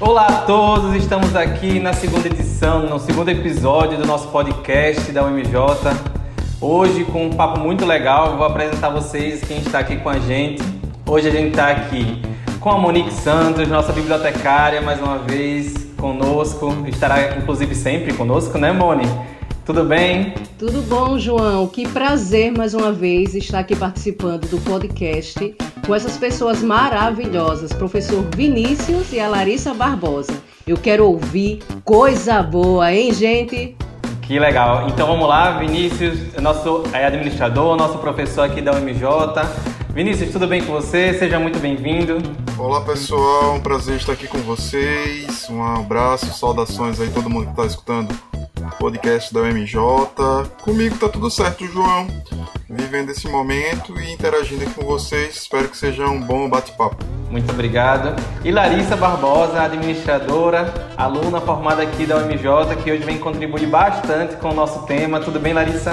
Olá a todos, estamos aqui na segunda edição, no segundo episódio do nosso podcast da UMJ. Hoje com um papo muito legal, vou apresentar vocês quem está aqui com a gente. Hoje a gente está aqui com a Monique Santos, nossa bibliotecária, mais uma vez conosco, estará inclusive sempre conosco, né, Moni? Tudo bem? Tudo bom, João. Que prazer mais uma vez estar aqui participando do podcast com essas pessoas maravilhosas, professor Vinícius e a Larissa Barbosa. Eu quero ouvir coisa boa, hein, gente? Que legal. Então vamos lá, Vinícius, nosso é administrador, nosso professor aqui da UMJ. Vinícius, tudo bem com você? Seja muito bem-vindo. Olá pessoal, um prazer estar aqui com vocês. Um abraço, saudações aí todo mundo que está escutando podcast da UMJ. Comigo tá tudo certo, João. Vivendo esse momento e interagindo aqui com vocês. Espero que seja um bom bate-papo. Muito obrigado. E Larissa Barbosa, administradora, aluna formada aqui da UMJ, que hoje vem contribuir bastante com o nosso tema. Tudo bem, Larissa?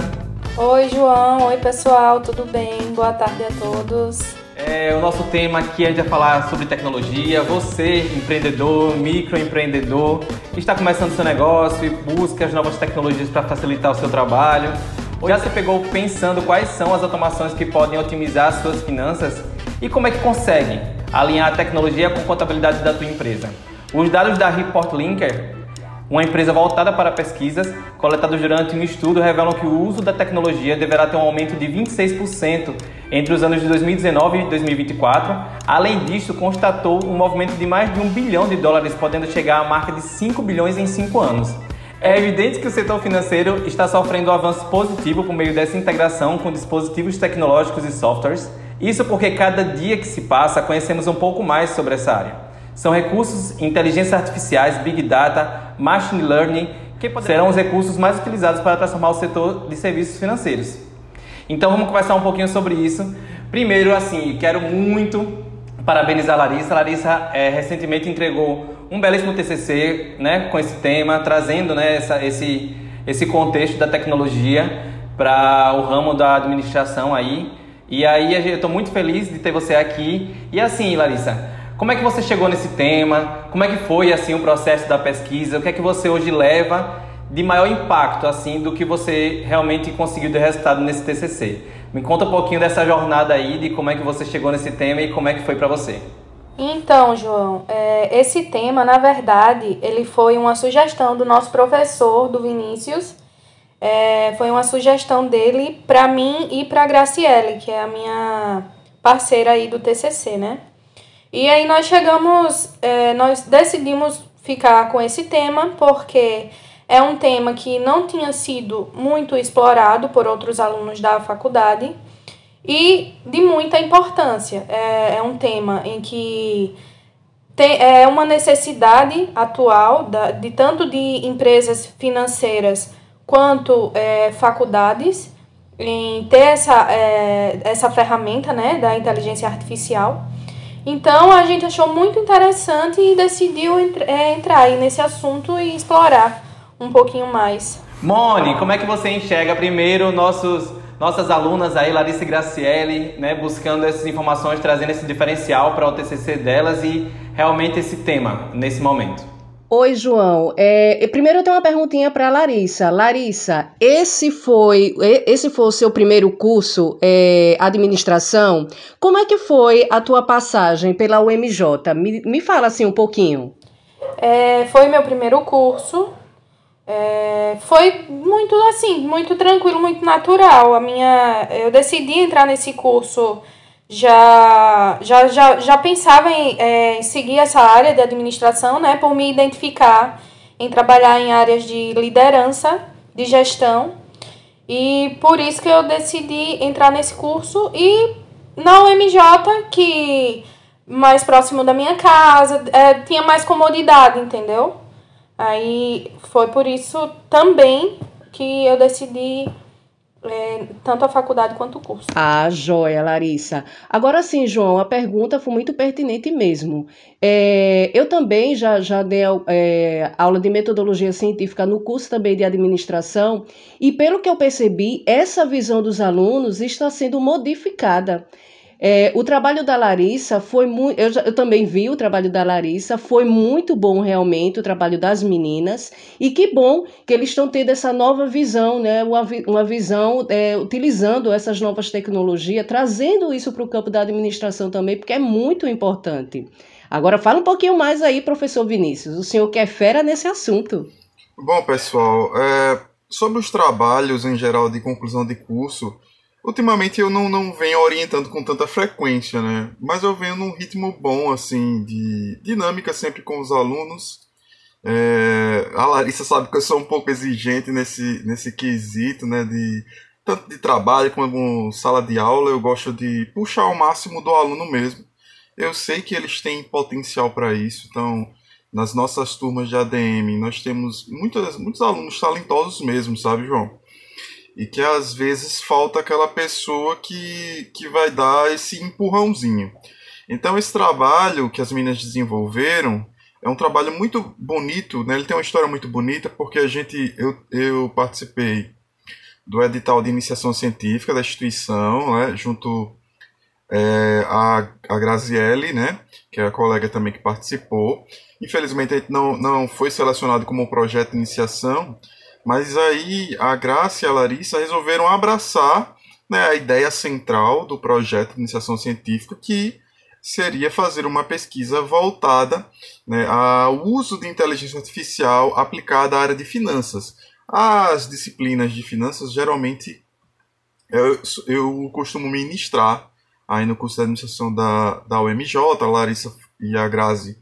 Oi, João. Oi, pessoal. Tudo bem? Boa tarde a todos. É, o nosso tema aqui a gente falar sobre tecnologia. Você, empreendedor, microempreendedor, está começando seu negócio e busca as novas tecnologias para facilitar o seu trabalho. Ou já se pegou pensando quais são as automações que podem otimizar as suas finanças e como é que consegue alinhar a tecnologia com a contabilidade da tua empresa? Os dados da Report Linker uma empresa voltada para pesquisas, coletados durante um estudo, revelam que o uso da tecnologia deverá ter um aumento de 26% entre os anos de 2019 e 2024. Além disso, constatou um movimento de mais de um bilhão de dólares, podendo chegar à marca de 5 bilhões em 5 anos. É evidente que o setor financeiro está sofrendo um avanço positivo por meio dessa integração com dispositivos tecnológicos e softwares. Isso porque cada dia que se passa conhecemos um pouco mais sobre essa área. São recursos inteligências artificiais, big data, machine learning, que serão os recursos mais utilizados para transformar o setor de serviços financeiros. Então vamos conversar um pouquinho sobre isso. Primeiro, assim, quero muito parabenizar a Larissa. A Larissa é, recentemente entregou um belíssimo TCC, né, com esse tema, trazendo, né, essa, esse, esse contexto da tecnologia para o ramo da administração aí. E aí eu estou muito feliz de ter você aqui. E assim, Larissa, como é que você chegou nesse tema? Como é que foi assim o processo da pesquisa? O que é que você hoje leva de maior impacto assim do que você realmente conseguiu de resultado nesse TCC? Me conta um pouquinho dessa jornada aí, de como é que você chegou nesse tema e como é que foi para você. Então, João, é, esse tema, na verdade, ele foi uma sugestão do nosso professor, do Vinícius. É, foi uma sugestão dele para mim e para Graciele, que é a minha parceira aí do TCC, né? E aí nós chegamos, é, nós decidimos ficar com esse tema porque é um tema que não tinha sido muito explorado por outros alunos da faculdade e de muita importância. É, é um tema em que tem, é uma necessidade atual da, de tanto de empresas financeiras quanto é, faculdades em ter essa, é, essa ferramenta né, da inteligência artificial. Então a gente achou muito interessante e decidiu é, entrar aí nesse assunto e explorar um pouquinho mais. Mone, como é que você enxerga primeiro nossos, nossas alunas aí, Larissa e Graciele, né, buscando essas informações, trazendo esse diferencial para o TCC delas e realmente esse tema nesse momento? Oi, João. É, primeiro eu tenho uma perguntinha para Larissa. Larissa, esse foi esse foi o seu primeiro curso é, administração? Como é que foi a tua passagem pela UMJ? Me, me fala assim um pouquinho. É, foi meu primeiro curso. É, foi muito assim, muito tranquilo, muito natural. A minha, eu decidi entrar nesse curso já, já, já, já pensava em, é, em seguir essa área de administração, né, por me identificar em trabalhar em áreas de liderança, de gestão, e por isso que eu decidi entrar nesse curso e na UMJ, que mais próximo da minha casa, é, tinha mais comodidade, entendeu? Aí foi por isso também que eu decidi é, tanto a faculdade quanto o curso. Ah, joia, Larissa. Agora sim, João, a pergunta foi muito pertinente mesmo. É, eu também já, já dei é, aula de metodologia científica no curso também de administração, e pelo que eu percebi, essa visão dos alunos está sendo modificada. É, o trabalho da Larissa foi muito. Eu, eu, também vi o trabalho da Larissa, foi muito bom realmente o trabalho das meninas. E que bom que eles estão tendo essa nova visão, né? Uma, uma visão é, utilizando essas novas tecnologias, trazendo isso para o campo da administração também, porque é muito importante. Agora fala um pouquinho mais aí, professor Vinícius. O senhor que é fera nesse assunto. Bom, pessoal, é, sobre os trabalhos em geral de conclusão de curso, ultimamente eu não, não venho orientando com tanta frequência, né? Mas eu venho num ritmo bom, assim, de dinâmica sempre com os alunos. É, a Larissa sabe que eu sou um pouco exigente nesse, nesse quesito, né? De, tanto de trabalho como sala de aula, eu gosto de puxar o máximo do aluno mesmo. Eu sei que eles têm potencial para isso, então nas nossas turmas de ADM nós temos muitos, muitos alunos talentosos mesmo, sabe, João? E que às vezes falta aquela pessoa que, que vai dar esse empurrãozinho. Então, esse trabalho que as meninas desenvolveram é um trabalho muito bonito, né? ele tem uma história muito bonita, porque a gente, eu, eu participei do edital de iniciação científica da instituição, né? junto é, a, a Graziele, né? que é a colega também que participou. Infelizmente, a gente não, não foi selecionado como projeto de iniciação, mas aí a Graça e a Larissa resolveram abraçar né, a ideia central do projeto de iniciação científica, que seria fazer uma pesquisa voltada né, ao uso de inteligência artificial aplicada à área de finanças. As disciplinas de finanças, geralmente, eu, eu costumo ministrar aí no curso de administração da, da UMJ, a Larissa e a Grazi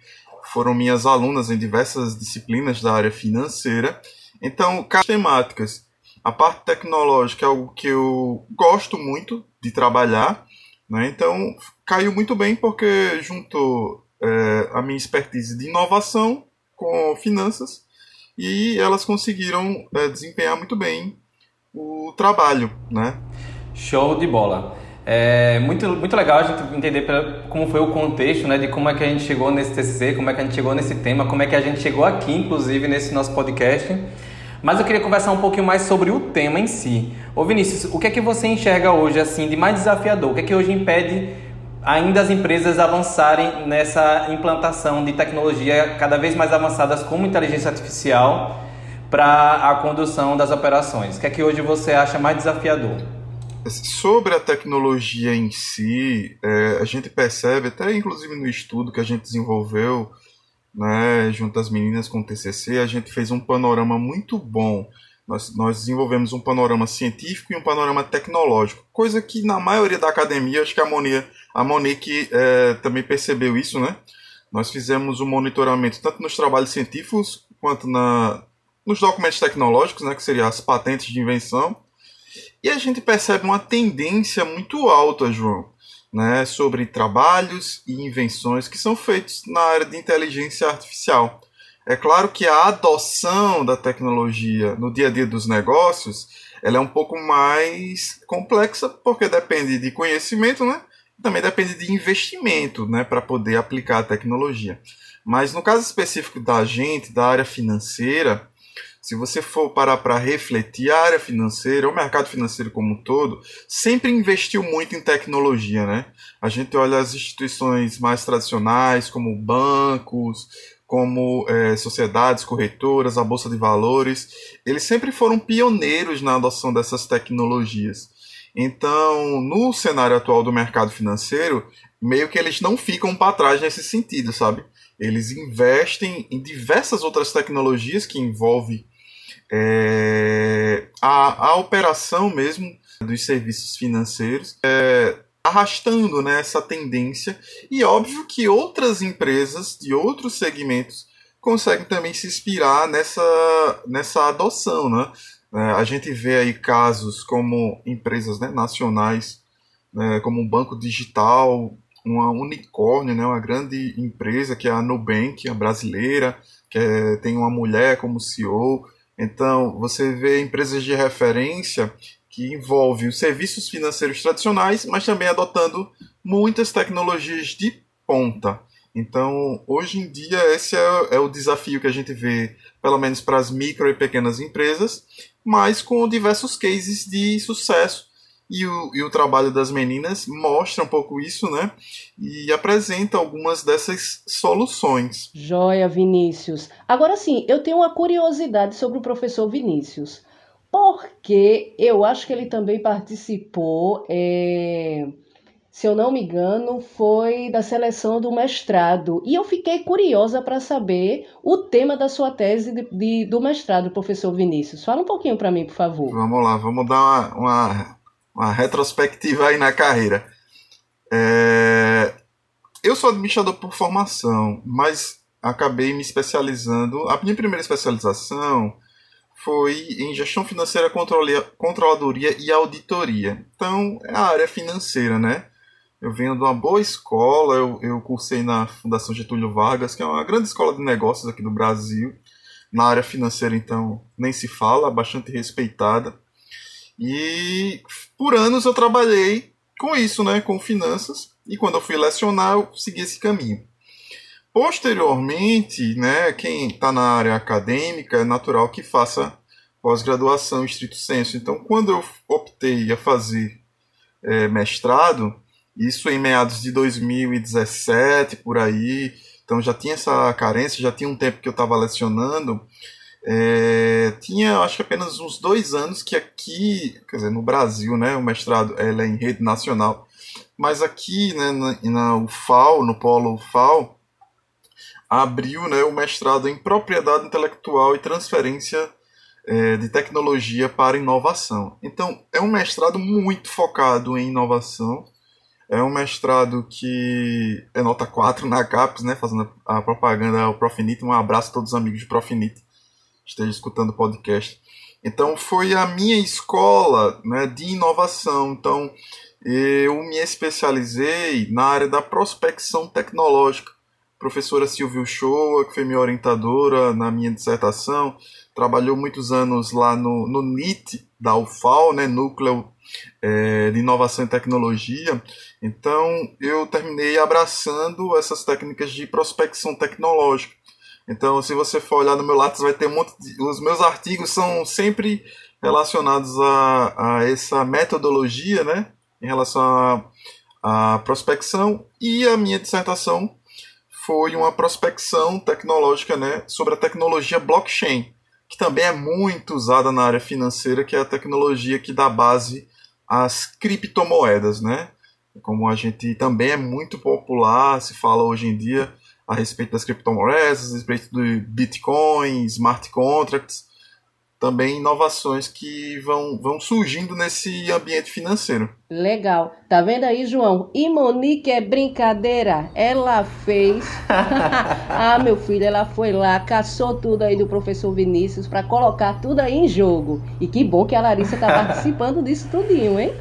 foram minhas alunas em diversas disciplinas da área financeira, então, as temáticas. A parte tecnológica é algo que eu gosto muito de trabalhar, né? então caiu muito bem porque juntou é, a minha expertise de inovação com finanças e elas conseguiram é, desempenhar muito bem o trabalho. Né? Show de bola! É muito, muito legal a gente entender como foi o contexto, né, de como é que a gente chegou nesse TCC, como é que a gente chegou nesse tema, como é que a gente chegou aqui, inclusive, nesse nosso podcast. Mas eu queria conversar um pouquinho mais sobre o tema em si. Ô Vinícius, o que é que você enxerga hoje assim de mais desafiador? O que é que hoje impede ainda as empresas avançarem nessa implantação de tecnologia cada vez mais avançadas como inteligência artificial para a condução das operações? O que é que hoje você acha mais desafiador? Sobre a tecnologia em si, é, a gente percebe, até inclusive no estudo que a gente desenvolveu, né, junto às meninas com o TCC, a gente fez um panorama muito bom. Nós, nós desenvolvemos um panorama científico e um panorama tecnológico, coisa que na maioria da academia, acho que a Monique, a Monique é, também percebeu isso, né? Nós fizemos um monitoramento tanto nos trabalhos científicos quanto na, nos documentos tecnológicos, né, que seriam as patentes de invenção, e a gente percebe uma tendência muito alta, João, né, sobre trabalhos e invenções que são feitos na área de inteligência artificial. É claro que a adoção da tecnologia no dia a dia dos negócios ela é um pouco mais complexa porque depende de conhecimento, né? Também depende de investimento, né, para poder aplicar a tecnologia. Mas no caso específico da gente, da área financeira, se você for parar para refletir, a área financeira, o mercado financeiro como um todo, sempre investiu muito em tecnologia, né? A gente olha as instituições mais tradicionais, como bancos, como é, sociedades corretoras, a bolsa de valores, eles sempre foram pioneiros na adoção dessas tecnologias. Então, no cenário atual do mercado financeiro, meio que eles não ficam para trás nesse sentido, sabe? Eles investem em diversas outras tecnologias que envolvem é, a, a operação mesmo dos serviços financeiros, é, arrastando né, essa tendência. E óbvio que outras empresas de outros segmentos conseguem também se inspirar nessa, nessa adoção. Né? É, a gente vê aí casos como empresas né, nacionais, né, como um banco digital, uma unicórnio, né, uma grande empresa que é a Nubank, a brasileira, que é, tem uma mulher como CEO, então, você vê empresas de referência que envolvem os serviços financeiros tradicionais, mas também adotando muitas tecnologias de ponta. Então, hoje em dia, esse é, é o desafio que a gente vê, pelo menos para as micro e pequenas empresas, mas com diversos cases de sucesso E o, e o trabalho das meninas mostra um pouco isso, né? E apresenta algumas dessas soluções. Joia, Vinícius. Agora sim, eu tenho uma curiosidade sobre o professor Vinícius. Porque eu acho que ele também participou. É se eu não me engano, foi da seleção do mestrado. E eu fiquei curiosa para saber o tema da sua tese de, de, do mestrado, professor Vinícius. Fala um pouquinho para mim, por favor. Vamos lá, vamos dar uma, uma, uma retrospectiva aí na carreira. É... Eu sou administrador por formação, mas acabei me especializando. A minha primeira especialização foi em gestão financeira, controladoria e auditoria. Então, é a área financeira, né? Eu venho de uma boa escola, eu, eu cursei na Fundação Getúlio Vargas, que é uma grande escola de negócios aqui do Brasil. Na área financeira, então, nem se fala, bastante respeitada. E por anos eu trabalhei com isso, né, com finanças, e quando eu fui lecionar, eu segui esse caminho. Posteriormente, né, quem está na área acadêmica é natural que faça pós-graduação estrito senso. Então, quando eu optei a fazer é, mestrado, isso em meados de 2017, por aí. Então já tinha essa carência, já tinha um tempo que eu estava lecionando. É, tinha, acho que apenas uns dois anos que aqui, quer dizer, no Brasil, né, o mestrado ela é em rede nacional, mas aqui, né, na, na UFAL, no polo UFAL, abriu, né, o mestrado em propriedade intelectual e transferência é, de tecnologia para inovação. Então, é um mestrado muito focado em inovação, é um mestrado que é nota 4 na CAPES, né? Fazendo a propaganda ao Profinite. Um abraço a todos os amigos de Profinite que estejam escutando o podcast. Então, foi a minha escola né, de inovação. Então, eu me especializei na área da prospecção tecnológica. A professora Silvia Shoa, que foi minha orientadora na minha dissertação, trabalhou muitos anos lá no, no NIT da UFAL, né, Núcleo é, de Inovação e Tecnologia. Então, eu terminei abraçando essas técnicas de prospecção tecnológica. Então, se você for olhar no meu Lattes, vai ter um monte de... Os meus artigos são sempre relacionados a, a essa metodologia, né? Em relação à prospecção. E a minha dissertação foi uma prospecção tecnológica, né? Sobre a tecnologia blockchain que também é muito usada na área financeira, que é a tecnologia que dá base às criptomoedas, né? Como a gente também é muito popular, se fala hoje em dia a respeito das criptomoedas, a respeito do Bitcoin, smart contracts, também inovações que vão, vão surgindo nesse ambiente financeiro. Legal. Tá vendo aí, João? E Monique é brincadeira. Ela fez. ah, meu filho, ela foi lá, caçou tudo aí do professor Vinícius para colocar tudo aí em jogo. E que bom que a Larissa tá participando disso tudinho, hein?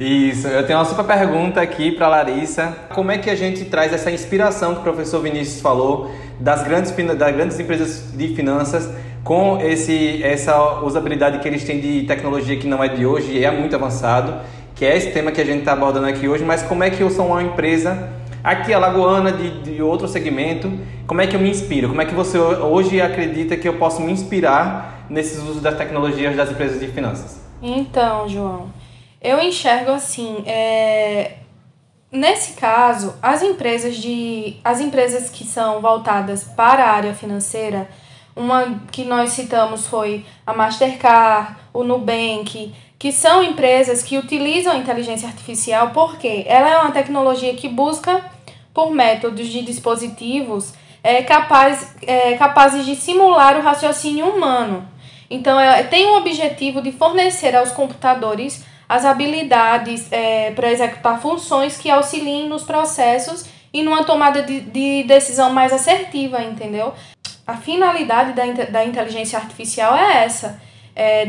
Isso, eu tenho uma super pergunta aqui para Larissa. Como é que a gente traz essa inspiração que o professor Vinícius falou das grandes, das grandes empresas de finanças com esse, essa usabilidade que eles têm de tecnologia que não é de hoje e é muito avançado, que é esse tema que a gente está abordando aqui hoje, mas como é que eu sou uma empresa aqui alagoana de, de outro segmento, como é que eu me inspiro? Como é que você hoje acredita que eu posso me inspirar nesses usos das tecnologias das empresas de finanças? Então, João, eu enxergo assim, é... nesse caso, as empresas de as empresas que são voltadas para a área financeira, uma que nós citamos foi a Mastercard, o Nubank, que são empresas que utilizam a inteligência artificial porque ela é uma tecnologia que busca por métodos de dispositivos é, capaz, é, capazes de simular o raciocínio humano. Então, ela tem o objetivo de fornecer aos computadores as habilidades é, para executar funções que auxiliem nos processos e numa tomada de, de decisão mais assertiva, entendeu? a finalidade da, da inteligência artificial é essa: é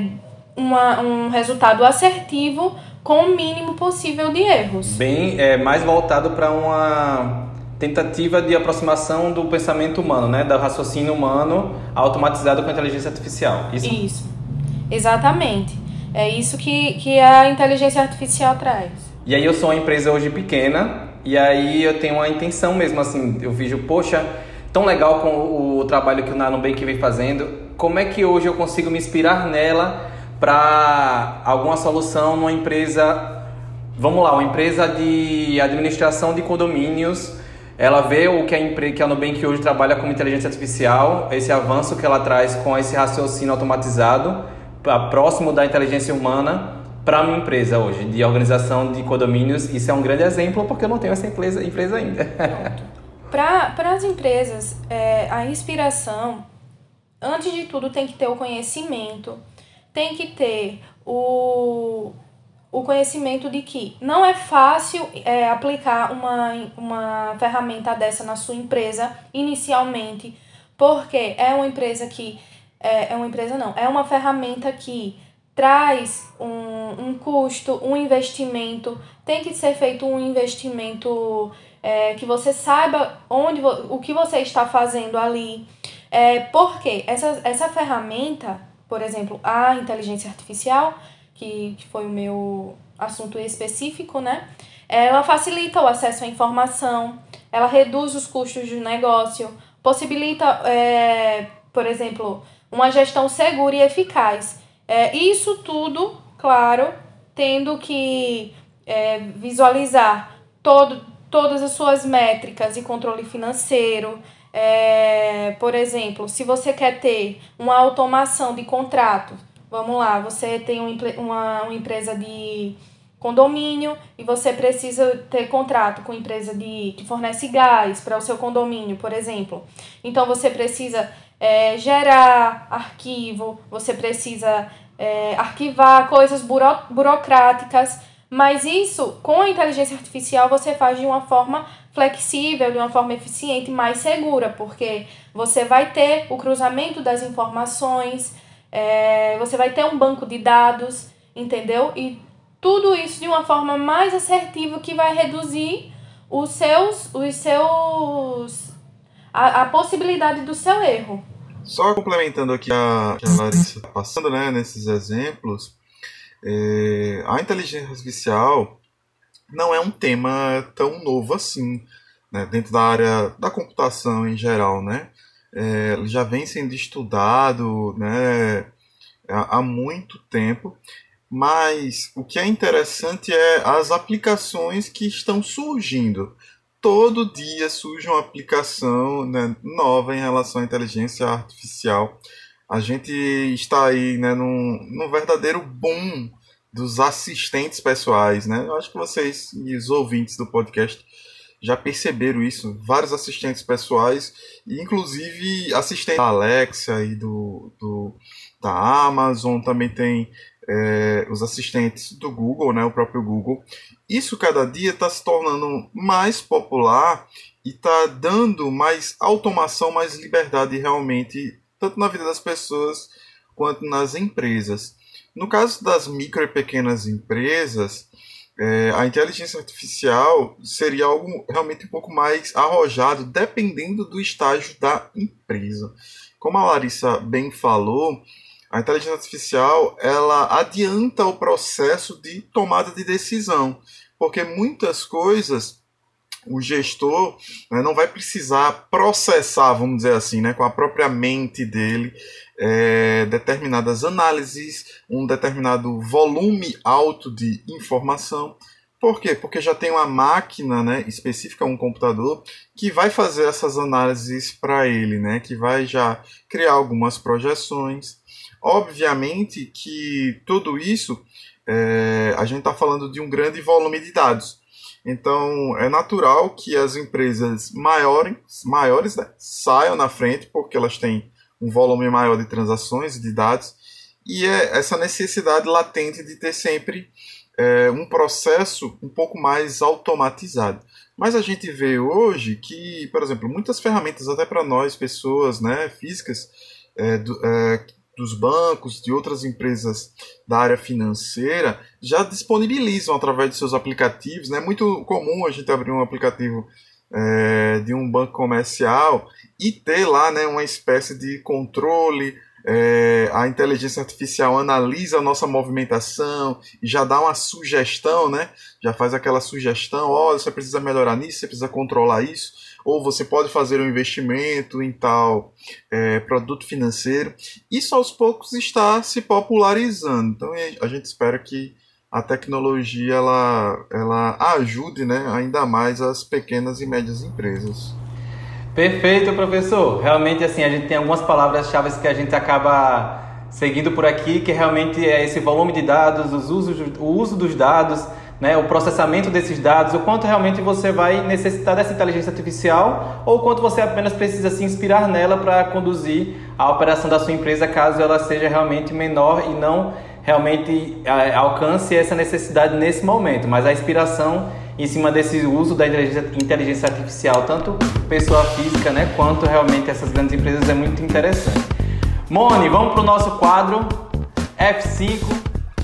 uma, um resultado assertivo com o mínimo possível de erros. Bem, é mais voltado para uma tentativa de aproximação do pensamento humano, né, do raciocínio humano automatizado com a inteligência artificial. Isso. Isso. Exatamente. É isso que, que a inteligência artificial traz. E aí eu sou uma empresa hoje pequena e aí eu tenho uma intenção mesmo assim, eu vejo, poxa, tão legal com o trabalho que o Nubank vem fazendo. Como é que hoje eu consigo me inspirar nela para alguma solução numa empresa, vamos lá, uma empresa de administração de condomínios. Ela vê o que a, empresa, que a Nubank hoje trabalha com inteligência artificial, esse avanço que ela traz com esse raciocínio automatizado, próximo da inteligência humana, para a minha empresa hoje, de organização de condomínios. Isso é um grande exemplo porque eu não tenho essa empresa, empresa ainda. para as empresas, é, a inspiração, antes de tudo, tem que ter o conhecimento, tem que ter o, o conhecimento de que não é fácil é, aplicar uma, uma ferramenta dessa na sua empresa inicialmente, porque é uma empresa que. É, é uma empresa não, é uma ferramenta que traz um, um custo, um investimento, tem que ser feito um investimento é, que você saiba onde o que você está fazendo ali. É, porque essa, essa ferramenta, por exemplo, a inteligência artificial, que, que foi o meu assunto específico, né? Ela facilita o acesso à informação, ela reduz os custos do negócio, possibilita, é, por exemplo, uma gestão segura e eficaz. É, isso tudo, claro, tendo que é, visualizar todo, todas as suas métricas e controle financeiro. É, por exemplo, se você quer ter uma automação de contrato, vamos lá, você tem uma, uma empresa de condomínio e você precisa ter contrato com empresa de, que fornece gás para o seu condomínio, por exemplo. Então você precisa é, gerar arquivo, você precisa é, arquivar coisas buro, burocráticas, mas isso com a inteligência artificial você faz de uma forma flexível, de uma forma eficiente, mais segura, porque você vai ter o cruzamento das informações, é, você vai ter um banco de dados, entendeu? E tudo isso de uma forma mais assertiva que vai reduzir os seus, os seus a, a possibilidade do seu erro. Só complementando aqui a que a Larissa está passando, né, nesses exemplos, é, a inteligência artificial não é um tema tão novo assim, né, dentro da área da computação em geral, né? É, já vem sendo estudado, né, há, muito tempo, mas o que é interessante é as aplicações que estão surgindo todo dia surge uma aplicação né, nova em relação à inteligência artificial. A gente está aí né, num, num verdadeiro boom dos assistentes pessoais. Né? Eu acho que vocês e os ouvintes do podcast já perceberam isso. Vários assistentes pessoais, inclusive assistente da Alexa e do, do, da Amazon, também tem é, os assistentes do Google, né, o próprio Google. Isso cada dia está se tornando mais popular e está dando mais automação, mais liberdade realmente, tanto na vida das pessoas quanto nas empresas. No caso das micro e pequenas empresas, é, a inteligência artificial seria algo realmente um pouco mais arrojado, dependendo do estágio da empresa. Como a Larissa bem falou, a inteligência artificial ela adianta o processo de tomada de decisão, porque muitas coisas o gestor né, não vai precisar processar, vamos dizer assim, né, com a própria mente dele, é, determinadas análises, um determinado volume alto de informação. Por quê? Porque já tem uma máquina né, específica, um computador, que vai fazer essas análises para ele, né, que vai já criar algumas projeções, Obviamente que tudo isso é, a gente está falando de um grande volume de dados. Então é natural que as empresas maiores, maiores né, saiam na frente porque elas têm um volume maior de transações e de dados e é essa necessidade latente de ter sempre é, um processo um pouco mais automatizado. Mas a gente vê hoje que, por exemplo, muitas ferramentas até para nós pessoas, né, físicas, é, do, é, dos bancos, de outras empresas da área financeira, já disponibilizam através de seus aplicativos. É né? muito comum a gente abrir um aplicativo é, de um banco comercial e ter lá né, uma espécie de controle. É, a inteligência artificial analisa a nossa movimentação e já dá uma sugestão, né? Já faz aquela sugestão, olha, você precisa melhorar nisso, você precisa controlar isso. Ou você pode fazer um investimento em tal é, produto financeiro. Isso aos poucos está se popularizando. Então a gente espera que a tecnologia ela, ela ajude né, ainda mais as pequenas e médias empresas. Perfeito, professor. Realmente, assim, a gente tem algumas palavras-chave que a gente acaba seguindo por aqui, que realmente é esse volume de dados, os usos, o uso dos dados, né, o processamento desses dados, o quanto realmente você vai necessitar dessa inteligência artificial ou quanto você apenas precisa se inspirar nela para conduzir a operação da sua empresa caso ela seja realmente menor e não realmente é, alcance essa necessidade nesse momento, mas a inspiração em cima desse uso da inteligência artificial, tanto pessoa física, né, quanto realmente essas grandes empresas é muito interessante. Moni, vamos para o nosso quadro F5.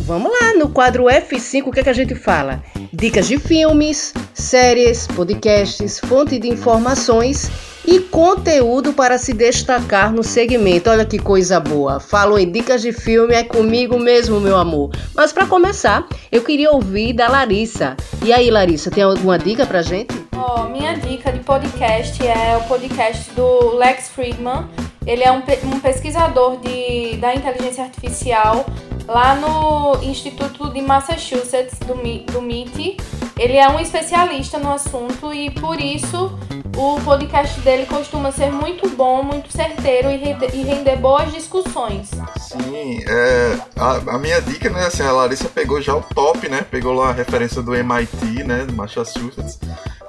Vamos lá, no quadro F5, o que, é que a gente fala? Dicas de filmes, séries, podcasts, fonte de informações e conteúdo para se destacar no segmento. Olha que coisa boa. Falo em dicas de filme, é comigo mesmo, meu amor. Mas para começar, eu queria ouvir da Larissa. E aí, Larissa, tem alguma dica pra gente? Oh, minha dica de podcast é o podcast do Lex Friedman. Ele é um, um pesquisador de, da inteligência artificial lá no Instituto de Massachusetts, do, do MIT. Ele é um especialista no assunto e por isso o podcast dele costuma ser muito bom, muito certeiro e render, e render boas discussões. Sim, é, a, a, minha dica, né, assim, a Larissa pegou já o top, né, pegou lá a referência do MIT, né, do Massachusetts,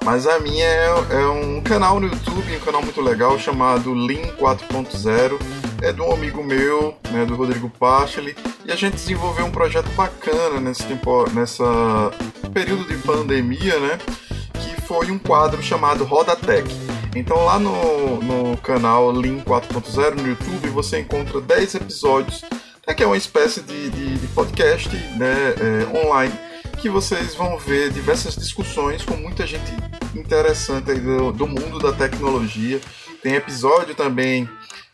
mas a minha é, é um canal no YouTube, um canal muito legal chamado Lean 4.0, é de um amigo meu, né, do Rodrigo Pacheli, e a gente desenvolveu um projeto bacana nesse tempo, nessa período de pandemia, né, que foi um quadro chamado Roda Tech. Então lá no, no canal Lean 4.0 no YouTube você encontra 10 episódios, né, que é uma espécie de, de, de podcast né, é, online, que vocês vão ver diversas discussões com muita gente interessante do, do mundo da tecnologia. Tem episódio também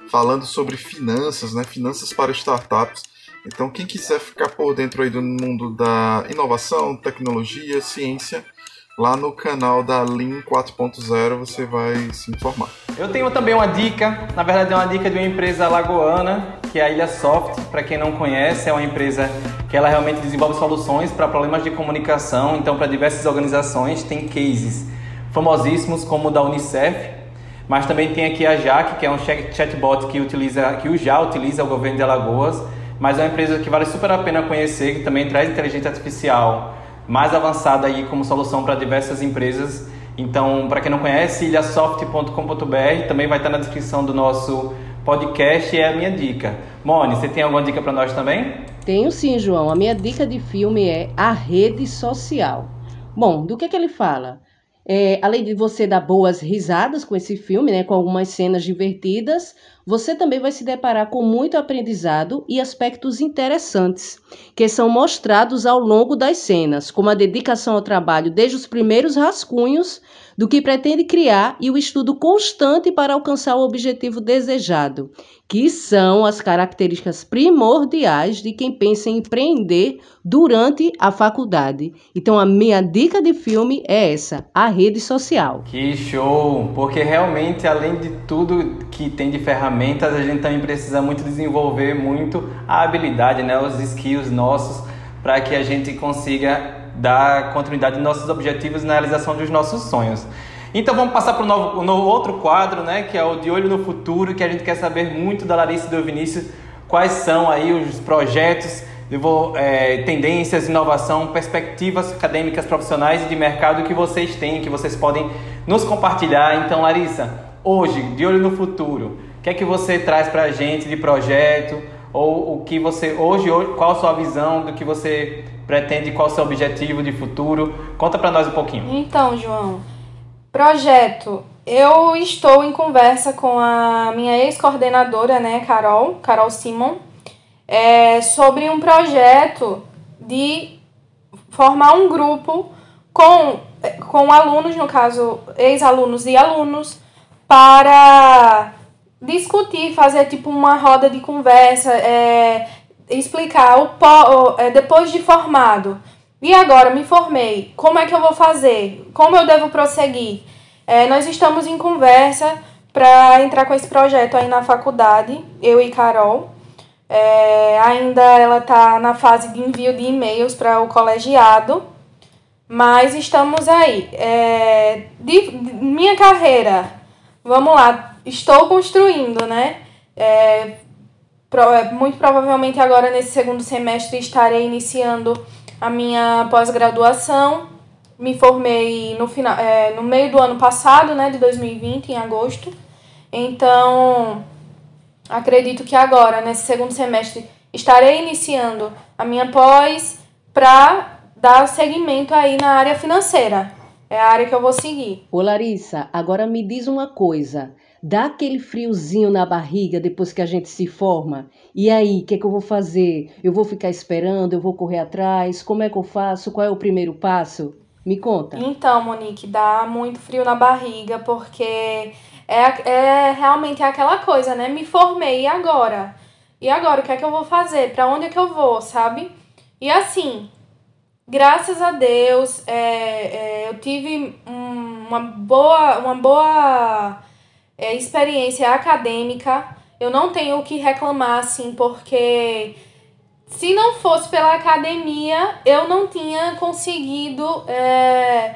falando sobre finanças, né? Finanças para startups. Então, quem quiser ficar por dentro aí do mundo da inovação, tecnologia, ciência, lá no canal da Lean 4.0 você vai se informar. Eu tenho também uma dica, na verdade é uma dica de uma empresa lagoana, que é a Ilha Soft. Para quem não conhece, é uma empresa que ela realmente desenvolve soluções para problemas de comunicação, então para diversas organizações, tem cases famosíssimos como o da Unicef, mas também tem aqui a Jaque, que é um chatbot que, utiliza, que já utiliza o governo de Alagoas, mas é uma empresa que vale super a pena conhecer, que também traz inteligência artificial mais avançada aí como solução para diversas empresas. Então, para quem não conhece, ilhasoft.com.br também vai estar na descrição do nosso podcast e é a minha dica. Mone, você tem alguma dica para nós também? Tenho sim, João. A minha dica de filme é A Rede Social. Bom, do que, que ele fala? É, além de você dar boas risadas com esse filme, né, com algumas cenas divertidas, você também vai se deparar com muito aprendizado e aspectos interessantes que são mostrados ao longo das cenas, como a dedicação ao trabalho desde os primeiros rascunhos do que pretende criar e o estudo constante para alcançar o objetivo desejado, que são as características primordiais de quem pensa em empreender durante a faculdade. Então, a minha dica de filme é essa: a rede social. Que show! Porque realmente, além de tudo que tem de ferramentas, a gente também precisa muito desenvolver muito a habilidade, né, os skills nossos, para que a gente consiga dar continuidade nos nossos objetivos na realização dos nossos sonhos. Então vamos passar para o novo, outro quadro, né, que é o De Olho no Futuro, que a gente quer saber muito da Larissa e do Vinícius, quais são aí os projetos, é, tendências, inovação, perspectivas acadêmicas, profissionais e de mercado que vocês têm, que vocês podem nos compartilhar. Então, Larissa, hoje, De Olho no Futuro, o que é que você traz para a gente de projeto? Ou o que você, hoje, qual a sua visão do que você pretende, qual o seu objetivo de futuro? Conta para nós um pouquinho. Então, João, projeto. Eu estou em conversa com a minha ex-coordenadora, né, Carol, Carol Simon, é, sobre um projeto de formar um grupo com, com alunos, no caso, ex-alunos e alunos, para discutir, fazer tipo uma roda de conversa, é, explicar o, o é, depois de formado. E agora me formei, como é que eu vou fazer? Como eu devo prosseguir? É, nós estamos em conversa para entrar com esse projeto aí na faculdade, eu e Carol. É, ainda ela está na fase de envio de e-mails para o colegiado, mas estamos aí. É, de, de, minha carreira, vamos lá, estou construindo, né? É, muito provavelmente agora nesse segundo semestre estarei iniciando a minha pós-graduação. Me formei no, final, é, no meio do ano passado, né, de 2020, em agosto. Então, acredito que agora, nesse segundo semestre, estarei iniciando a minha pós para dar seguimento aí na área financeira. É a área que eu vou seguir. Ô Larissa, agora me diz uma coisa. Dá aquele friozinho na barriga depois que a gente se forma? E aí, o que, é que eu vou fazer? Eu vou ficar esperando? Eu vou correr atrás? Como é que eu faço? Qual é o primeiro passo? Me conta. Então, Monique, dá muito frio na barriga porque é, é realmente aquela coisa, né? Me formei, e agora? E agora, o que é que eu vou fazer? Para onde é que eu vou, sabe? E assim, graças a Deus, é, é, eu tive um, uma boa, uma boa é, experiência acadêmica. Eu não tenho o que reclamar, assim, porque se não fosse pela academia, eu não tinha conseguido é,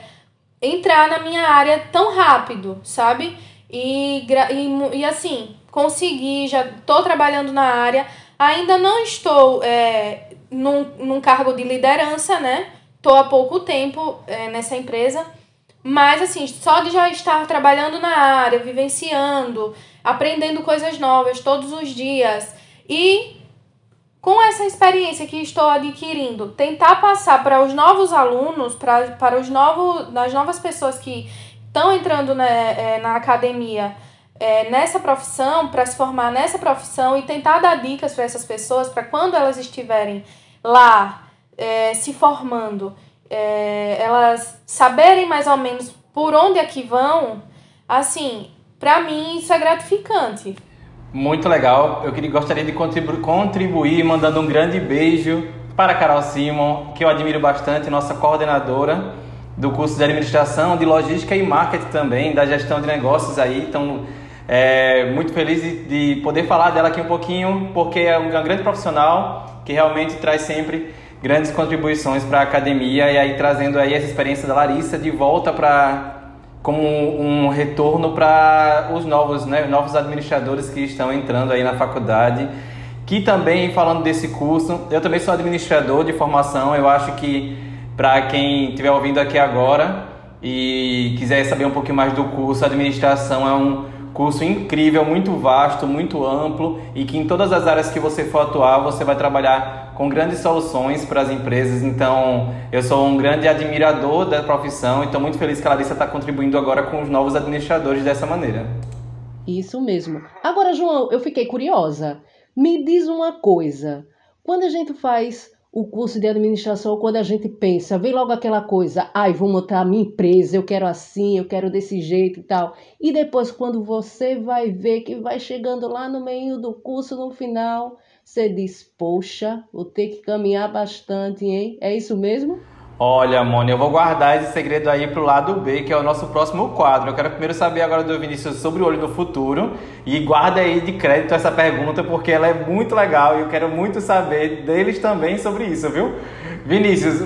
entrar na minha área tão rápido, sabe? E, e, e assim, consegui, já estou trabalhando na área, ainda não estou é, num, num cargo de liderança, né? Estou há pouco tempo é, nessa empresa, mas assim, só de já estar trabalhando na área, vivenciando, aprendendo coisas novas todos os dias e com essa experiência que estou adquirindo, tentar passar para os novos alunos, para, para os novos, das novas pessoas que estão entrando né, é, na academia é, nessa profissão, para se formar nessa profissão e tentar dar dicas para essas pessoas, para quando elas estiverem lá é, se formando, é, elas saberem mais ou menos por onde é que vão, assim, para mim isso é gratificante. Muito legal. Eu queria, gostaria de contribu contribuir mandando um grande beijo para a Carol Simon, que eu admiro bastante, nossa coordenadora do curso de administração, de logística e marketing também, da gestão de negócios aí. Então, é, muito feliz de, de, poder falar dela aqui um pouquinho, porque é uma grande profissional que realmente traz sempre grandes contribuições para a academia e aí trazendo aí essa experiência da Larissa de volta para como um retorno para os novos, né, novos administradores que estão entrando aí na faculdade. Que também falando desse curso, eu também sou administrador de formação. Eu acho que para quem estiver ouvindo aqui agora e quiser saber um pouquinho mais do curso, administração é um curso incrível, muito vasto, muito amplo e que em todas as áreas que você for atuar, você vai trabalhar com grandes soluções para as empresas. Então, eu sou um grande admirador da profissão e estou muito feliz que a Larissa está contribuindo agora com os novos administradores dessa maneira. Isso mesmo. Agora, João, eu fiquei curiosa. Me diz uma coisa. Quando a gente faz o curso de administração, quando a gente pensa, vem logo aquela coisa, ai, vou montar a minha empresa, eu quero assim, eu quero desse jeito e tal. E depois, quando você vai ver que vai chegando lá no meio do curso, no final, você diz, poxa, vou ter que caminhar bastante, hein? É isso mesmo? Olha, Mônica, eu vou guardar esse segredo aí pro lado B, que é o nosso próximo quadro. Eu quero primeiro saber agora do Vinícius sobre o olho no futuro. E guarda aí de crédito essa pergunta, porque ela é muito legal e eu quero muito saber deles também sobre isso, viu? Vinícius,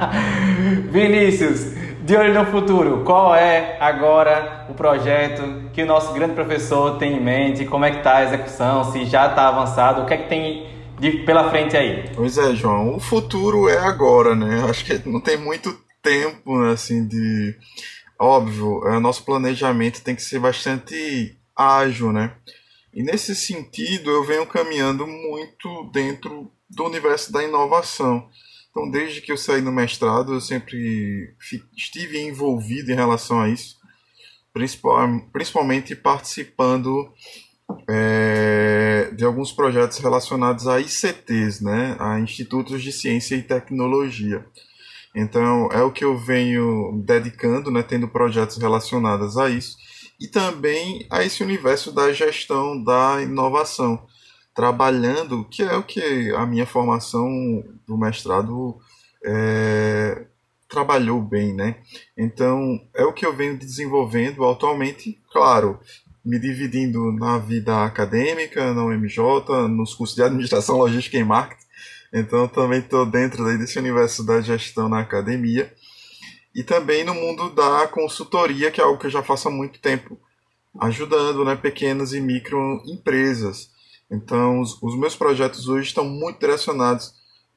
Vinícius, de olho no futuro, qual é agora o projeto que o nosso grande professor tem em mente? Como é que tá a execução? Se já está avançado? O que é que tem de, pela frente aí? Pois é, João. O futuro é agora, né? Acho que não tem muito tempo, né, assim, de. Óbvio, é, nosso planejamento tem que ser bastante ágil, né? E nesse sentido, eu venho caminhando muito dentro do universo da inovação. Então, desde que eu saí no mestrado, eu sempre estive envolvido em relação a isso, principalmente participando é, de alguns projetos relacionados a ICTs, né, a Institutos de Ciência e Tecnologia. Então, é o que eu venho dedicando, né, tendo projetos relacionados a isso, e também a esse universo da gestão da inovação, trabalhando, que é o que a minha formação do mestrado é, trabalhou bem, né? Então, é o que eu venho desenvolvendo atualmente, claro, me dividindo na vida acadêmica, na UMJ, nos cursos de administração, logística e marketing. Então, também estou dentro desse universo da gestão na academia. E também no mundo da consultoria, que é algo que eu já faço há muito tempo, ajudando né, pequenas e micro empresas. Então, os, os meus projetos hoje estão muito direcionados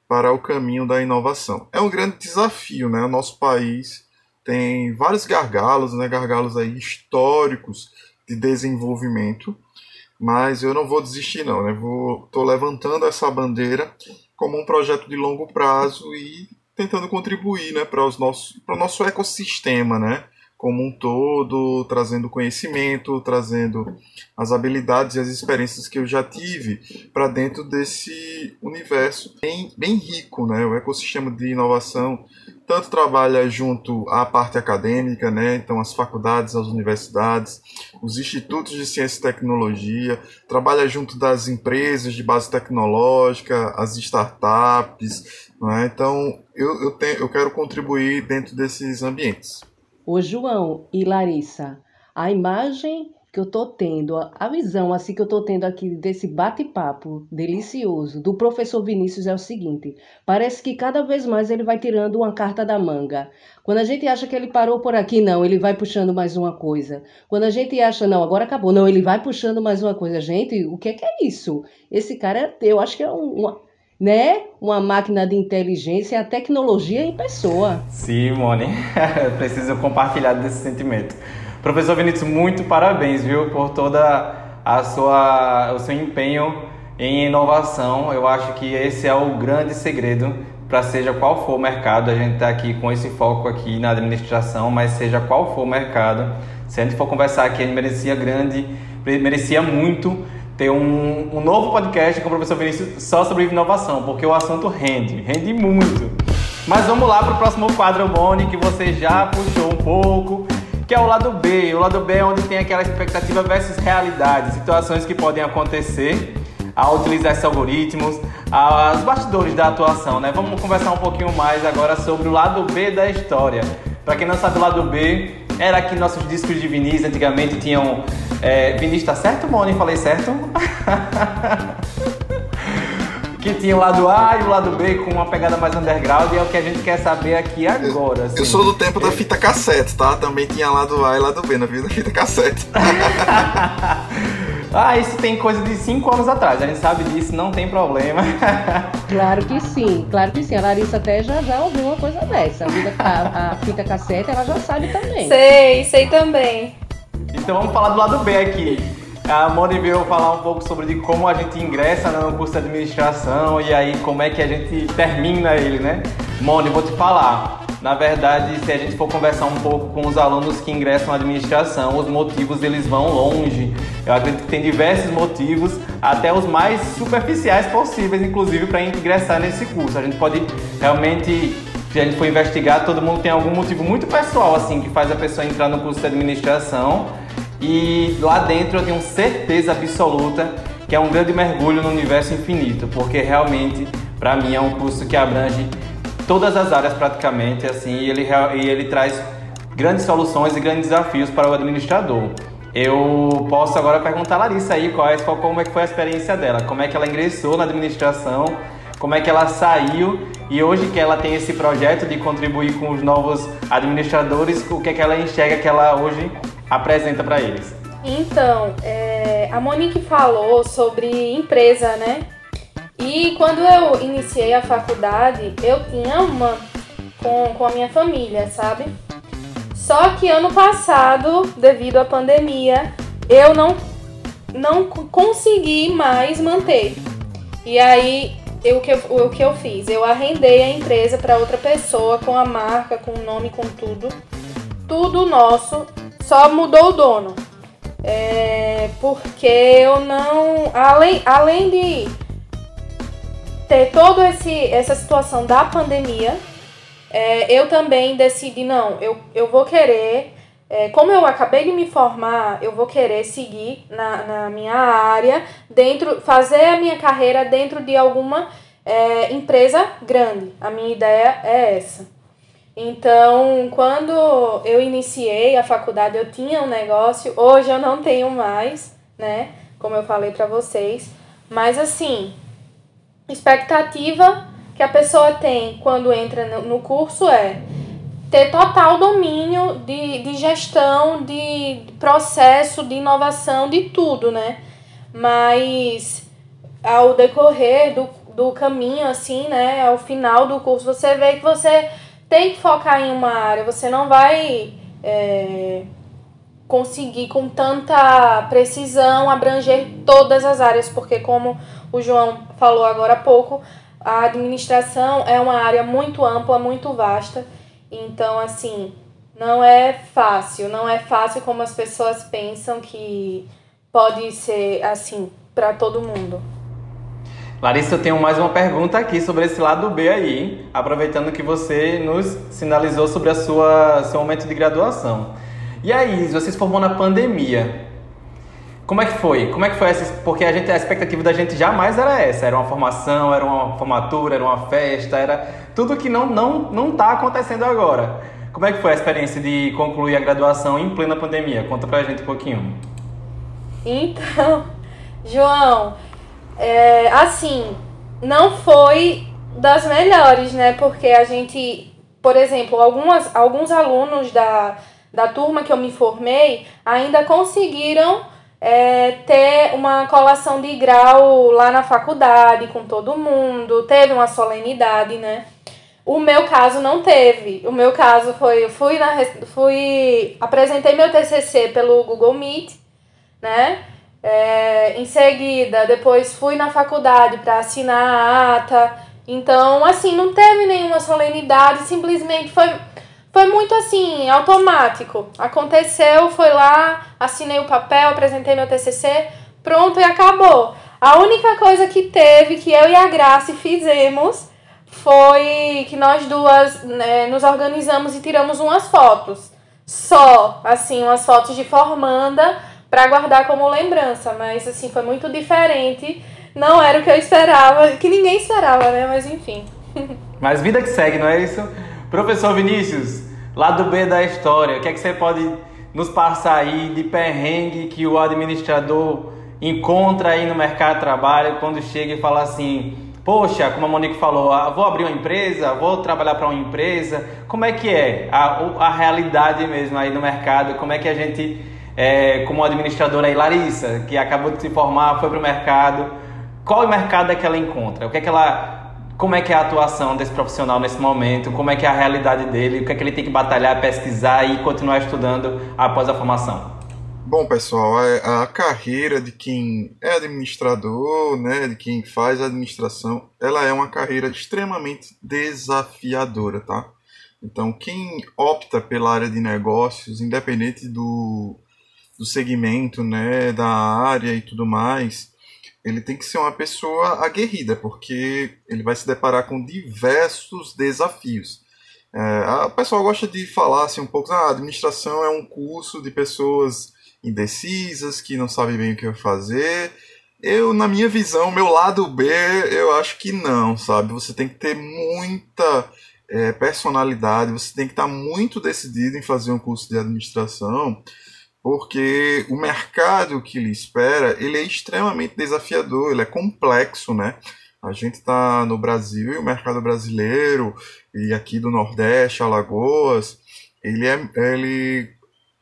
para o caminho da inovação. É um grande desafio, né? O nosso país tem vários gargalos, né? Gargalos aí históricos de desenvolvimento, mas eu não vou desistir não, né? Vou tô levantando essa bandeira como um projeto de longo prazo e tentando contribuir, né, para os nossos para o nosso ecossistema, né? Como um todo, trazendo conhecimento, trazendo as habilidades e as experiências que eu já tive para dentro desse universo bem, bem rico, né? O ecossistema de inovação tanto trabalha junto à parte acadêmica, né? Então as faculdades, as universidades, os institutos de ciência e tecnologia, trabalha junto das empresas de base tecnológica, as startups, né? Então eu, eu, tenho, eu quero contribuir dentro desses ambientes. Ô João e Larissa, a imagem que eu tô tendo, a visão assim que eu tô tendo aqui desse bate-papo delicioso do professor Vinícius é o seguinte: parece que cada vez mais ele vai tirando uma carta da manga. Quando a gente acha que ele parou por aqui, não, ele vai puxando mais uma coisa. Quando a gente acha, não, agora acabou, não, ele vai puxando mais uma coisa. Gente, o que é, que é isso? Esse cara, eu acho que é um, uma né? Uma máquina de inteligência, a tecnologia em pessoa. Simone, preciso compartilhar desse sentimento. Professor Vinícius, muito parabéns, viu, por toda a sua o seu empenho em inovação. Eu acho que esse é o grande segredo para seja qual for o mercado. A gente está aqui com esse foco aqui na administração, mas seja qual for o mercado, se a gente for conversar aqui, gente merecia grande, merecia muito ter um, um novo podcast com o professor Vinícius só sobre inovação, porque o assunto rende, rende muito. Mas vamos lá para o próximo quadro, Boni, que você já puxou um pouco, que é o lado B. O lado B é onde tem aquela expectativa versus realidade, situações que podem acontecer ao utilizar esses algoritmos, os bastidores da atuação, né? Vamos conversar um pouquinho mais agora sobre o lado B da história. Para quem não sabe, o lado B era que nossos discos de vinis antigamente tinham. É, vinis tá certo, Moni? Falei certo? que tinha o lado A e o lado B com uma pegada mais underground e é o que a gente quer saber aqui agora. Eu, assim. eu sou do tempo da fita cassete, tá? Também tinha lado A e lado B na vida da fita cassete. Ah, isso tem coisa de 5 anos atrás, a gente sabe disso, não tem problema. Claro que sim, claro que sim. A Larissa até já, já ouviu uma coisa dessa. A, a fita cassete, ela já sabe também. Sei, sei também. Então vamos falar do lado B aqui. A Moni veio falar um pouco sobre de como a gente ingressa no curso de administração e aí como é que a gente termina ele, né? Moni, vou te falar. Na verdade, se a gente for conversar um pouco com os alunos que ingressam na administração, os motivos eles vão longe. Eu acredito que tem diversos motivos, até os mais superficiais possíveis, inclusive para ingressar nesse curso. A gente pode realmente se a gente for investigar, todo mundo tem algum motivo muito pessoal assim que faz a pessoa entrar no curso de administração. E lá dentro eu tenho certeza absoluta que é um grande mergulho no universo infinito, porque realmente para mim é um curso que abrange todas as áreas praticamente, assim, e ele, e ele traz grandes soluções e grandes desafios para o administrador. Eu posso agora perguntar a Larissa aí qual como é que foi a experiência dela, como é que ela ingressou na administração, como é que ela saiu e hoje que ela tem esse projeto de contribuir com os novos administradores, o que é que ela enxerga que ela hoje apresenta para eles? Então, é, a Monique falou sobre empresa, né? E quando eu iniciei a faculdade, eu tinha uma com, com a minha família, sabe? Só que ano passado, devido à pandemia, eu não, não consegui mais manter. E aí, eu, o, que eu, o que eu fiz? Eu arrendei a empresa para outra pessoa, com a marca, com o nome, com tudo. Tudo nosso, só mudou o dono. É, porque eu não. Além, além de ter toda essa situação da pandemia, é, eu também decidi, não, eu, eu vou querer, é, como eu acabei de me formar, eu vou querer seguir na, na minha área, dentro, fazer a minha carreira dentro de alguma é, empresa grande. A minha ideia é essa. Então, quando eu iniciei a faculdade, eu tinha um negócio, hoje eu não tenho mais, né? Como eu falei para vocês. Mas assim, expectativa que a pessoa tem quando entra no curso é ter total domínio de, de gestão, de processo, de inovação, de tudo, né? Mas ao decorrer do, do caminho, assim, né? Ao final do curso, você vê que você tem que focar em uma área, você não vai é, conseguir com tanta precisão abranger todas as áreas, porque como o João falou agora há pouco, a administração é uma área muito ampla, muito vasta. Então, assim, não é fácil, não é fácil como as pessoas pensam que pode ser assim para todo mundo. Larissa, eu tenho mais uma pergunta aqui sobre esse lado B aí, aproveitando que você nos sinalizou sobre a sua seu momento de graduação. E aí, você se formou na pandemia. Como é que foi? Como é que foi essa? Porque a gente a expectativa da gente jamais era essa, era uma formação, era uma formatura, era uma festa, era tudo que não não não tá acontecendo agora. Como é que foi a experiência de concluir a graduação em plena pandemia? Conta pra gente um pouquinho. Então, João, é, assim, não foi das melhores, né? Porque a gente, por exemplo, algumas, alguns alunos da, da turma que eu me formei ainda conseguiram é, ter uma colação de grau lá na faculdade com todo mundo, teve uma solenidade, né? O meu caso não teve. O meu caso foi, eu fui na fui apresentei meu TCC pelo Google Meet, né? É, em seguida, depois fui na faculdade para assinar a ata. Então, assim, não teve nenhuma solenidade, simplesmente foi foi muito assim, automático. Aconteceu, foi lá, assinei o papel, apresentei meu TCC, pronto e acabou. A única coisa que teve, que eu e a Grace fizemos, foi que nós duas né, nos organizamos e tiramos umas fotos. Só, assim, umas fotos de formanda para guardar como lembrança. Mas, assim, foi muito diferente. Não era o que eu esperava, que ninguém esperava, né? Mas, enfim. Mas vida que segue, não é isso? Professor Vinícius, lado B da história, o que é que você pode nos passar aí de perrengue que o administrador encontra aí no mercado de trabalho quando chega e fala assim: Poxa, como a Monique falou, ah, vou abrir uma empresa, vou trabalhar para uma empresa. Como é que é a, a realidade mesmo aí no mercado? Como é que a gente, é, como administradora aí, Larissa, que acabou de se formar, foi para o mercado, qual mercado é que ela encontra? O que é que ela como é que é a atuação desse profissional nesse momento, como é que é a realidade dele, o que é que ele tem que batalhar, pesquisar e continuar estudando após a formação. Bom, pessoal, a, carreira de quem é administrador, né, de quem faz administração, ela é uma carreira extremamente desafiadora, tá? Então, quem opta pela área de negócios, independente do, do segmento, né, da área e tudo mais, ele tem que ser uma pessoa aguerrida, porque ele vai se deparar com diversos desafios. É, a pessoa gosta de falar assim um pouco, ah, a administração é um curso de pessoas indecisas, que não sabem bem o que fazer. Eu, na minha visão, meu lado B, eu acho que não, sabe? Você tem que ter muita é, personalidade, você tem que estar muito decidido em fazer um curso de administração, porque o mercado que lhe espera ele é extremamente desafiador, ele é complexo, né? A gente está no Brasil e o mercado brasileiro e aqui do Nordeste, Alagoas, ele, é, ele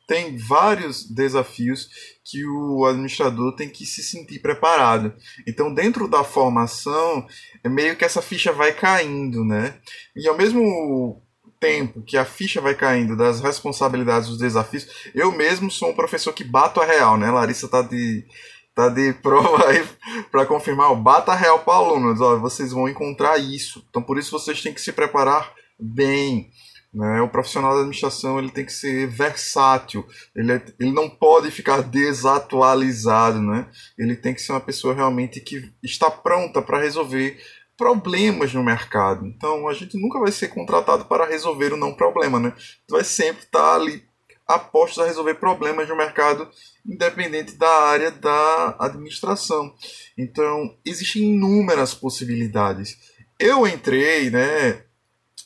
tem vários desafios que o administrador tem que se sentir preparado. Então, dentro da formação, é meio que essa ficha vai caindo, né? E ao mesmo tempo que a ficha vai caindo das responsabilidades, dos desafios, eu mesmo sou um professor que bato a real, né? Larissa tá de tá de prova aí para confirmar, bata a real para alunos, ó, vocês vão encontrar isso. Então por isso vocês têm que se preparar bem. Né? O profissional da administração ele tem que ser versátil, ele, é, ele não pode ficar desatualizado, né? ele tem que ser uma pessoa realmente que está pronta para resolver problemas no mercado. Então a gente nunca vai ser contratado para resolver o não problema, né? vai sempre estar ali apostos a resolver problemas no mercado, independente da área da administração. Então existem inúmeras possibilidades. Eu entrei, né?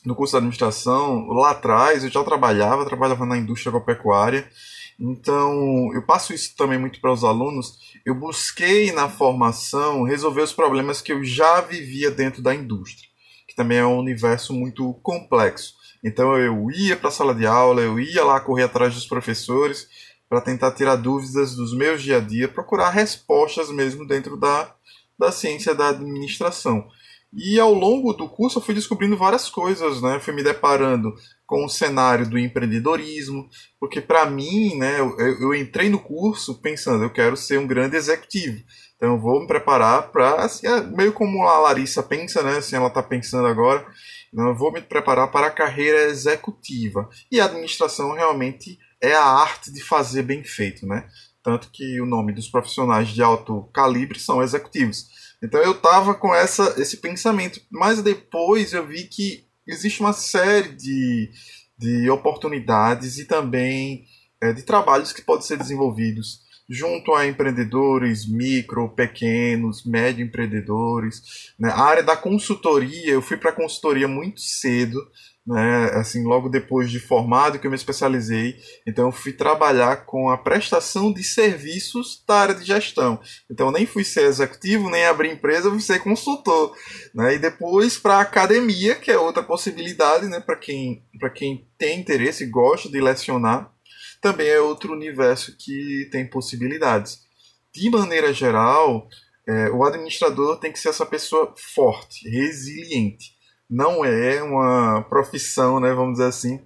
no curso de administração, lá atrás eu já trabalhava, trabalhava na indústria agropecuária. Então, eu passo isso também muito para os alunos. Eu busquei na formação resolver os problemas que eu já vivia dentro da indústria, que também é um universo muito complexo. Então, eu ia para a sala de aula, eu ia lá correr atrás dos professores para tentar tirar dúvidas dos meus dia a dia, procurar respostas mesmo dentro da, da ciência da administração. E ao longo do curso eu fui descobrindo várias coisas, né? Fui me deparando com o cenário do empreendedorismo, porque para mim, né, eu, eu, entrei no curso pensando, eu quero ser um grande executivo. Então eu vou me preparar para, assim, é meio como a Larissa pensa, né, assim ela está pensando agora, então, eu vou me preparar para a carreira executiva. E a administração realmente é a arte de fazer bem feito, né? Tanto que o nome dos profissionais de alto calibre são executivos. Então eu tava com essa, esse pensamento, mas depois eu vi que existe uma série de, de oportunidades e também é, de trabalhos que podem ser desenvolvidos junto a empreendedores, micro, pequenos, médio empreendedores. Né? A área da consultoria, eu fui para consultoria muito cedo, né, assim, logo depois de formado que eu me especializei, então eu fui trabalhar com a prestação de serviços da área de gestão. Então eu nem fui ser executivo, nem abrir empresa, eu fui ser consultor, né? E depois para a academia, que é outra possibilidade, né, para quem quem tem interesse e gosta de lecionar, também é outro universo que tem possibilidades. De maneira geral, é, o administrador tem que ser essa pessoa forte, resiliente não é uma profissão, né, vamos dizer assim,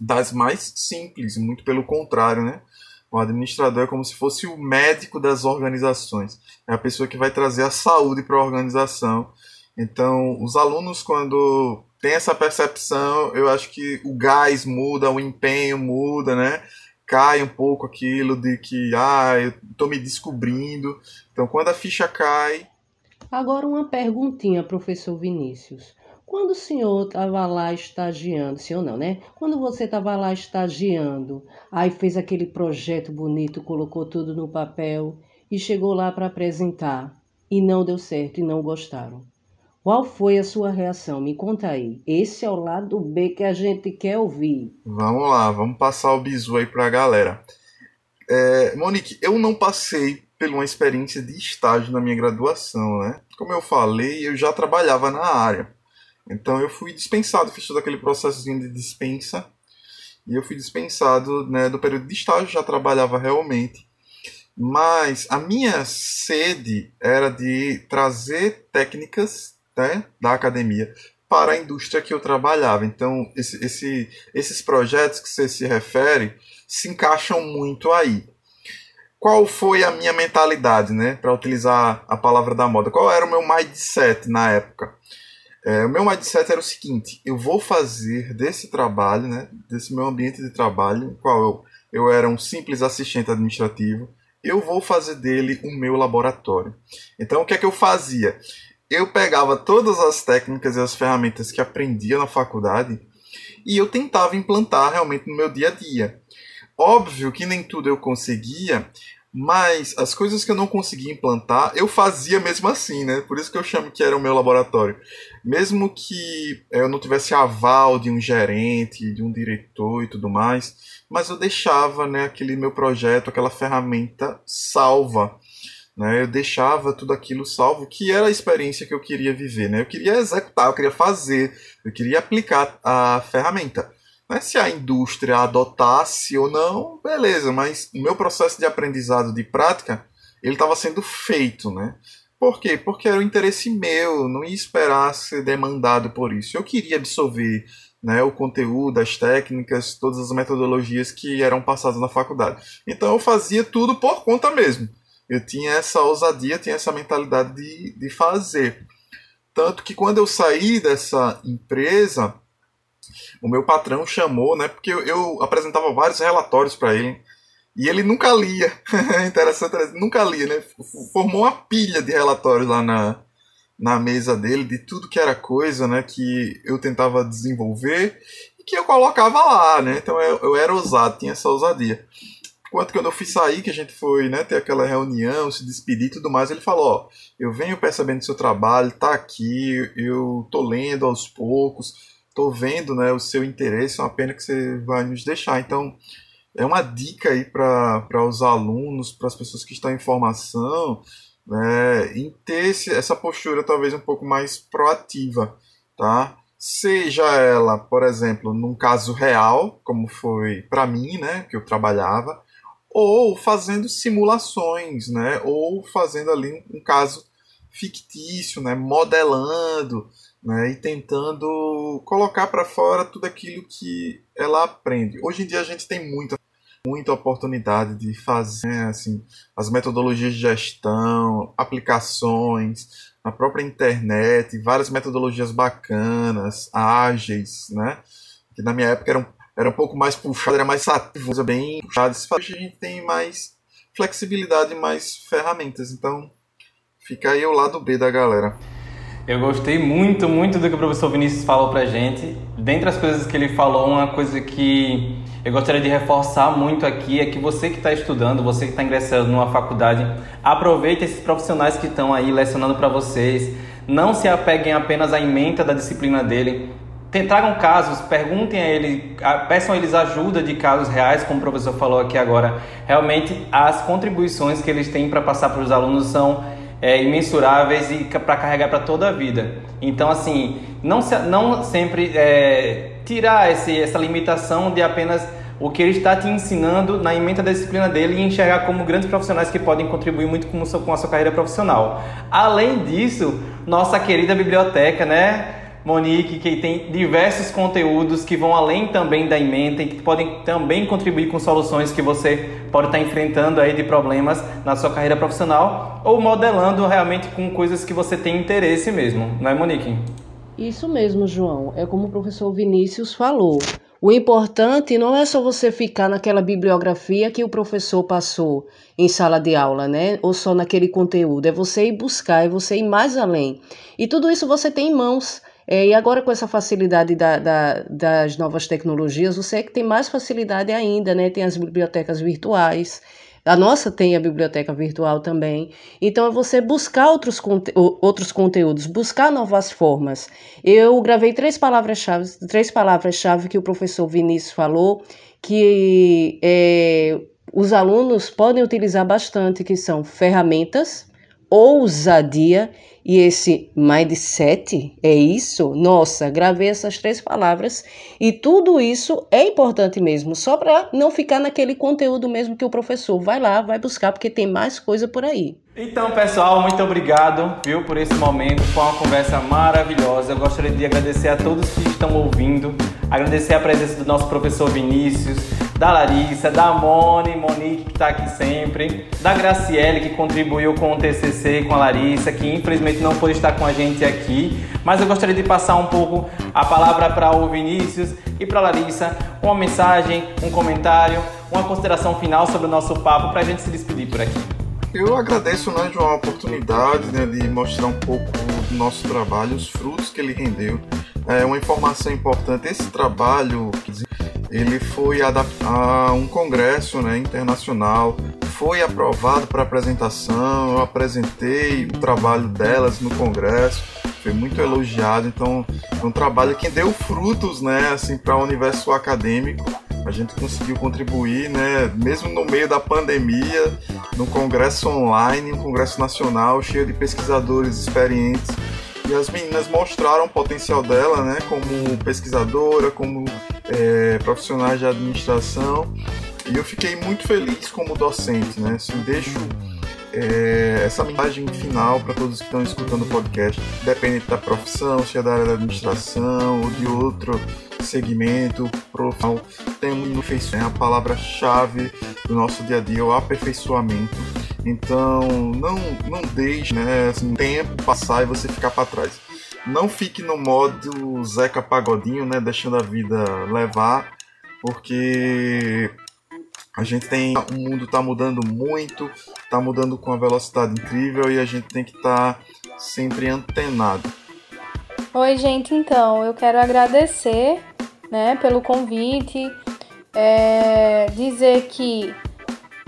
das mais simples, muito pelo contrário, né? O administrador é como se fosse o médico das organizações. É a pessoa que vai trazer a saúde para a organização. Então, os alunos, quando têm essa percepção, eu acho que o gás muda, o empenho muda, né? Cai um pouco aquilo de que, ah, eu estou me descobrindo. Então, quando a ficha cai. Agora, uma perguntinha, professor Vinícius. Quando o senhor estava lá estagiando, senhor não, né? Quando você estava lá estagiando, aí fez aquele projeto bonito, colocou tudo no papel e chegou lá para apresentar e não deu certo e não gostaram. Qual foi a sua reação? Me conta aí. Esse é o lado B que a gente quer ouvir. Vamos lá, vamos passar o bizu aí para a galera. É, Monique, eu não passei por uma experiência de estágio na minha graduação, né? Como eu falei, eu já trabalhava na área. Então eu fui dispensado, fiz todo aquele processozinho de dispensa. E eu fui dispensado né, do período de estágio, já trabalhava realmente. Mas a minha sede era de trazer técnicas né, da academia para a indústria que eu trabalhava. Então, esse, esse, esses projetos que você se refere se encaixam muito aí. Qual foi a minha mentalidade, né, para utilizar a palavra da moda? Qual era o meu mindset na época? É, o meu mindset era o seguinte: eu vou fazer desse trabalho, né, desse meu ambiente de trabalho, qual eu, eu era um simples assistente administrativo, eu vou fazer dele o meu laboratório. Então, o que é que eu fazia? Eu pegava todas as técnicas e as ferramentas que aprendia na faculdade e eu tentava implantar realmente no meu dia a dia. Óbvio que nem tudo eu conseguia, mas as coisas que eu não conseguia implantar, eu fazia mesmo assim, né? Por isso que eu chamo que era o meu laboratório. Mesmo que eu não tivesse aval de um gerente, de um diretor e tudo mais, mas eu deixava, né, aquele meu projeto, aquela ferramenta salva. Né? Eu deixava tudo aquilo salvo, que era a experiência que eu queria viver, né? Eu queria executar, eu queria fazer, eu queria aplicar a ferramenta. Né? Se a indústria adotasse ou não, beleza, mas o meu processo de aprendizado de prática, ele estava sendo feito, né? Por quê? Porque era o interesse meu, não ia esperar ser demandado por isso. Eu queria absorver né, o conteúdo, as técnicas, todas as metodologias que eram passadas na faculdade. Então eu fazia tudo por conta mesmo. Eu tinha essa ousadia, tinha essa mentalidade de, de fazer. Tanto que quando eu saí dessa empresa, o meu patrão chamou, né? Porque eu, eu apresentava vários relatórios para ele e ele nunca lia. Interessante, nunca lia, né? Formou uma pilha de relatórios lá na, na mesa dele de tudo que era coisa, né? Que eu tentava desenvolver e que eu colocava lá, né? Então eu, eu era ousado, tinha essa ousadia. Quanto quando eu fui sair, que a gente foi né, ter aquela reunião, se despedir e tudo mais, ele falou, ó, eu venho percebendo seu trabalho, tá aqui, eu tô lendo aos poucos, tô vendo né, o seu interesse, é uma pena que você vai nos deixar. Então, é uma dica aí para os alunos, para as pessoas que estão em formação, né, em ter esse, essa postura talvez um pouco mais proativa, tá? Seja ela, por exemplo, num caso real, como foi para mim, né, que eu trabalhava, ou fazendo simulações, né, ou fazendo ali um caso fictício, né, modelando, né, e tentando colocar para fora tudo aquilo que ela aprende. Hoje em dia a gente tem muita muita oportunidade de fazer assim as metodologias de gestão, aplicações na própria internet, várias metodologias bacanas, ágeis, né? Que na minha época eram era um pouco mais puxado, era mais sativo, bem puxado. Hoje a gente tem mais flexibilidade, mais ferramentas. Então, fica aí o lado B da galera. Eu gostei muito, muito do que o professor Vinícius falou pra gente. Dentre as coisas que ele falou, uma coisa que eu gostaria de reforçar muito aqui é que você que está estudando, você que está ingressando numa faculdade, aproveite esses profissionais que estão aí lecionando para vocês. Não se apeguem apenas à ementa da disciplina dele. Tragam casos, perguntem a ele, peçam a eles ajuda de casos reais, como o professor falou aqui agora. Realmente, as contribuições que eles têm para passar para os alunos são é, imensuráveis e para carregar para toda a vida. Então, assim, não, se, não sempre é, tirar esse, essa limitação de apenas o que ele está te ensinando na emenda da disciplina dele e enxergar como grandes profissionais que podem contribuir muito com, com a sua carreira profissional. Além disso, nossa querida biblioteca, né? Monique, que tem diversos conteúdos que vão além também da ementa e que podem também contribuir com soluções que você pode estar enfrentando aí de problemas na sua carreira profissional ou modelando realmente com coisas que você tem interesse mesmo, não é, Monique? Isso mesmo, João. É como o professor Vinícius falou. O importante não é só você ficar naquela bibliografia que o professor passou em sala de aula, né? Ou só naquele conteúdo. É você ir buscar, é você ir mais além. E tudo isso você tem em mãos. É, e agora com essa facilidade da, da, das novas tecnologias, você que tem mais facilidade ainda, né? Tem as bibliotecas virtuais. A nossa tem a biblioteca virtual também. Então é você buscar outros, conte outros conteúdos, buscar novas formas. Eu gravei três palavras-chave, três palavras-chave que o professor Vinícius falou, que é, os alunos podem utilizar bastante, que são ferramentas, ousadia e esse mindset, é isso? Nossa, gravei essas três palavras e tudo isso é importante mesmo, só para não ficar naquele conteúdo mesmo que o professor vai lá, vai buscar, porque tem mais coisa por aí. Então, pessoal, muito obrigado, viu, por esse momento. Foi uma conversa maravilhosa. Eu gostaria de agradecer a todos que estão ouvindo, agradecer a presença do nosso professor Vinícius, da Larissa, da Moni, Monique, que está aqui sempre, da Graciele, que contribuiu com o TCC, com a Larissa, que infelizmente não pôde estar com a gente aqui, mas eu gostaria de passar um pouco a palavra para o Vinícius e para a Larissa, uma mensagem, um comentário, uma consideração final sobre o nosso papo para a gente se despedir por aqui. Eu agradeço, né, de uma oportunidade né, de mostrar um pouco do nosso trabalho, os frutos que ele rendeu. É uma informação importante. Esse trabalho, ele foi a um congresso né, internacional, foi aprovado para apresentação. Eu apresentei o trabalho delas no congresso, foi muito elogiado. Então, é um trabalho que deu frutos, né, assim, para o universo acadêmico a gente conseguiu contribuir, né, mesmo no meio da pandemia, no congresso online, um congresso nacional cheio de pesquisadores experientes. E as meninas mostraram o potencial dela, né, como pesquisadora, como é, profissionais de administração. E eu fiquei muito feliz como docente, né, assim, deixo é, essa mensagem final para todos que estão escutando o podcast, independente da profissão, se é da área da administração ou de outro segmento profissional, tem um aperfeiçoamento, é a palavra-chave do nosso dia a dia, o aperfeiçoamento. Então, não, não deixe né, assim, tempo passar e você ficar para trás. Não fique no modo Zeca Pagodinho, né, deixando a vida levar, porque a gente tem. O mundo está mudando muito, está mudando com uma velocidade incrível e a gente tem que estar tá sempre antenado. Oi, gente, então, eu quero agradecer né, pelo convite, é, dizer que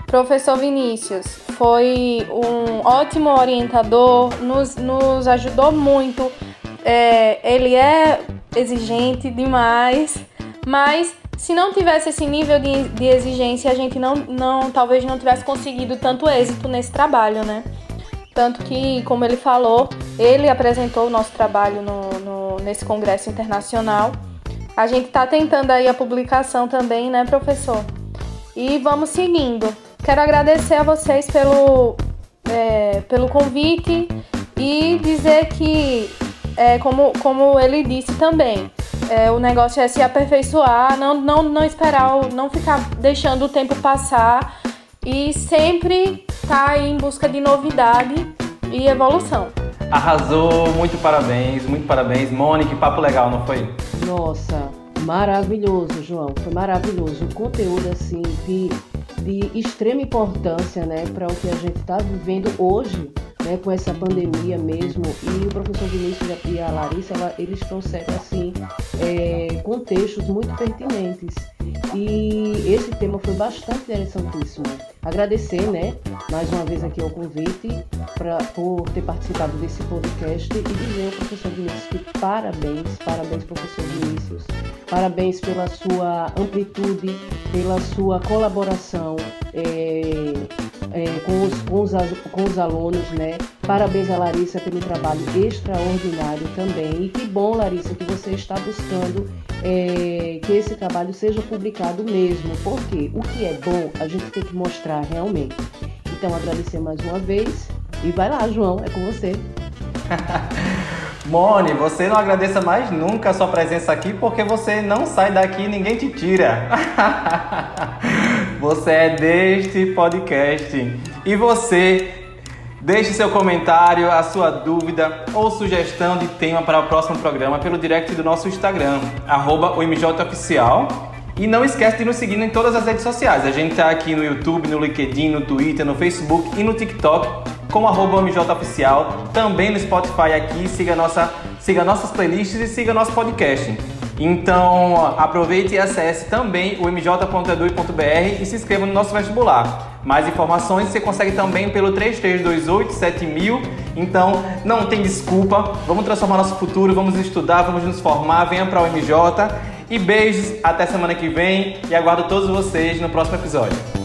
professor Vinícius foi um ótimo orientador, nos, nos ajudou muito. É, ele é exigente demais, mas se não tivesse esse nível de, de exigência, a gente não, não talvez não tivesse conseguido tanto êxito nesse trabalho, né? Tanto que, como ele falou, ele apresentou o nosso trabalho no, no nesse congresso internacional. A gente está tentando aí a publicação também, né, professor? E vamos seguindo. Quero agradecer a vocês pelo, é, pelo convite e dizer que, é, como, como ele disse também, é, o negócio é se aperfeiçoar, não, não, não esperar, não ficar deixando o tempo passar e sempre estar tá em busca de novidade e evolução. Arrasou, muito parabéns, muito parabéns. Mônica, papo legal, não foi? Nossa, maravilhoso, João. Foi maravilhoso. O conteúdo, assim, de, de extrema importância, né, para o que a gente está vivendo hoje né, com essa pandemia mesmo. E o professor Vinícius e a Larissa, eles trouxeram assim é, contextos muito pertinentes. E esse tema foi bastante interessantíssimo. Agradecer, né, mais uma vez aqui ao convite pra, por ter participado desse podcast e dizer ao professor Vinícius que parabéns, parabéns, professor Vinícius. Parabéns pela sua amplitude, pela sua colaboração é, é, com, os, com, os, com os alunos, né? Parabéns a Larissa pelo trabalho extraordinário também. E que bom, Larissa, que você está buscando é, que esse trabalho seja publicado mesmo, porque o que é bom a gente tem que mostrar realmente. Então, agradecer mais uma vez. E vai lá, João, é com você. Mone, você não agradeça mais nunca a sua presença aqui porque você não sai daqui e ninguém te tira. você é deste podcast. E você, deixe seu comentário, a sua dúvida ou sugestão de tema para o próximo programa pelo direct do nosso Instagram, arroba. E não esquece de nos seguir em todas as redes sociais. A gente está aqui no YouTube, no LinkedIn, no Twitter, no Facebook e no TikTok como arroba Oficial, também no Spotify aqui, siga, nossa, siga nossas playlists e siga nosso podcast. Então aproveite e acesse também o mj.edu.br e se inscreva no nosso vestibular. Mais informações você consegue também pelo 3328 7000. Então não tem desculpa, vamos transformar nosso futuro, vamos estudar, vamos nos formar, venha para o MJ. E beijos, até semana que vem e aguardo todos vocês no próximo episódio.